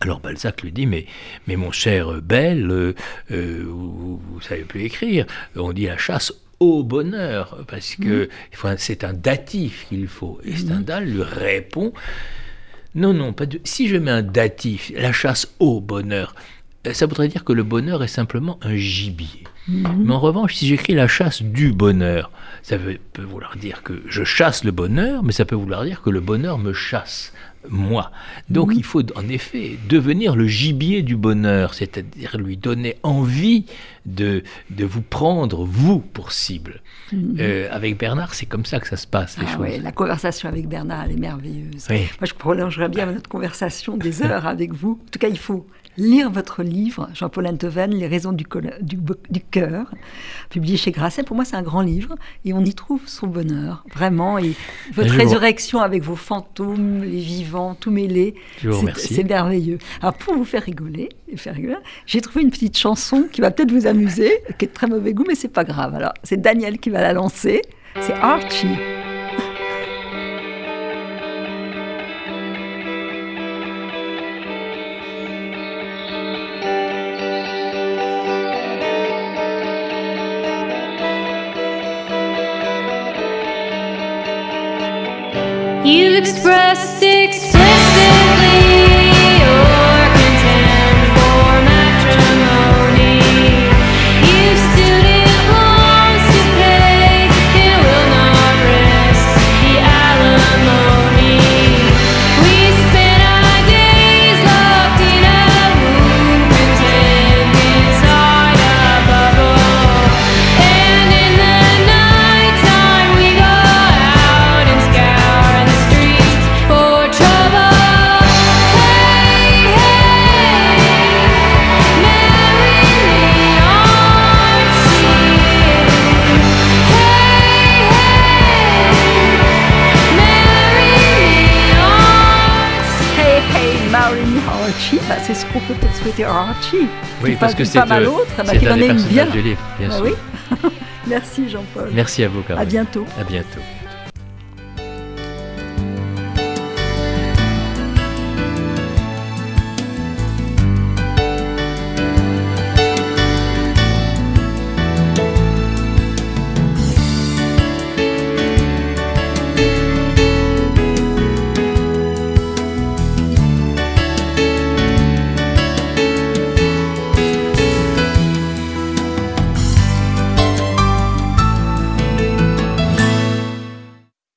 [SPEAKER 2] Alors Balzac lui dit mais mais mon cher Belle, euh, vous, vous savez plus écrire. On dit la chasse au bonheur, parce que mmh. c'est un datif qu'il faut. Et Stendhal lui répond Non, non, pas de... si je mets un datif, la chasse au bonheur, ça voudrait dire que le bonheur est simplement un gibier. Mmh. Mais en revanche, si j'écris la chasse du bonheur, ça veut, peut vouloir dire que je chasse le bonheur, mais ça peut vouloir dire que le bonheur me chasse moi. Donc mmh. il faut en effet devenir le gibier du bonheur, c'est-à-dire lui donner envie de, de vous prendre, vous, pour cible. Mmh. Euh, avec Bernard, c'est comme ça que ça se passe, les
[SPEAKER 1] ah
[SPEAKER 2] choses.
[SPEAKER 1] Ouais, la conversation avec Bernard, elle est merveilleuse.
[SPEAKER 2] Oui.
[SPEAKER 1] Moi, je prolongerais bien notre conversation des (laughs) heures avec vous. En tout cas, il faut lire votre livre, Jean-Paul Enthoven, Les raisons du, du, du cœur, publié chez Grasset. Pour moi, c'est un grand livre et on y trouve son bonheur, vraiment. Et votre résurrection avec vos fantômes, les vivants, tout mêlé, c'est merveilleux. Alors, pour vous faire rigoler, faire rigoler j'ai trouvé une petite chanson qui va peut-être vous amuser, qui est de très mauvais goût, mais c'est pas grave. Alors, c'est Daniel qui va la lancer. C'est Archie. blessed à.
[SPEAKER 2] Oui, parce que c'est
[SPEAKER 1] pas mal
[SPEAKER 2] euh,
[SPEAKER 1] autre, bah,
[SPEAKER 2] c'est
[SPEAKER 1] qu'il
[SPEAKER 2] un
[SPEAKER 1] en bien.
[SPEAKER 2] du livre, bien
[SPEAKER 1] Bah
[SPEAKER 2] sûr.
[SPEAKER 1] oui. (laughs) Merci Jean-Paul.
[SPEAKER 2] Merci à vous, Caroline.
[SPEAKER 1] À bientôt.
[SPEAKER 2] À bientôt.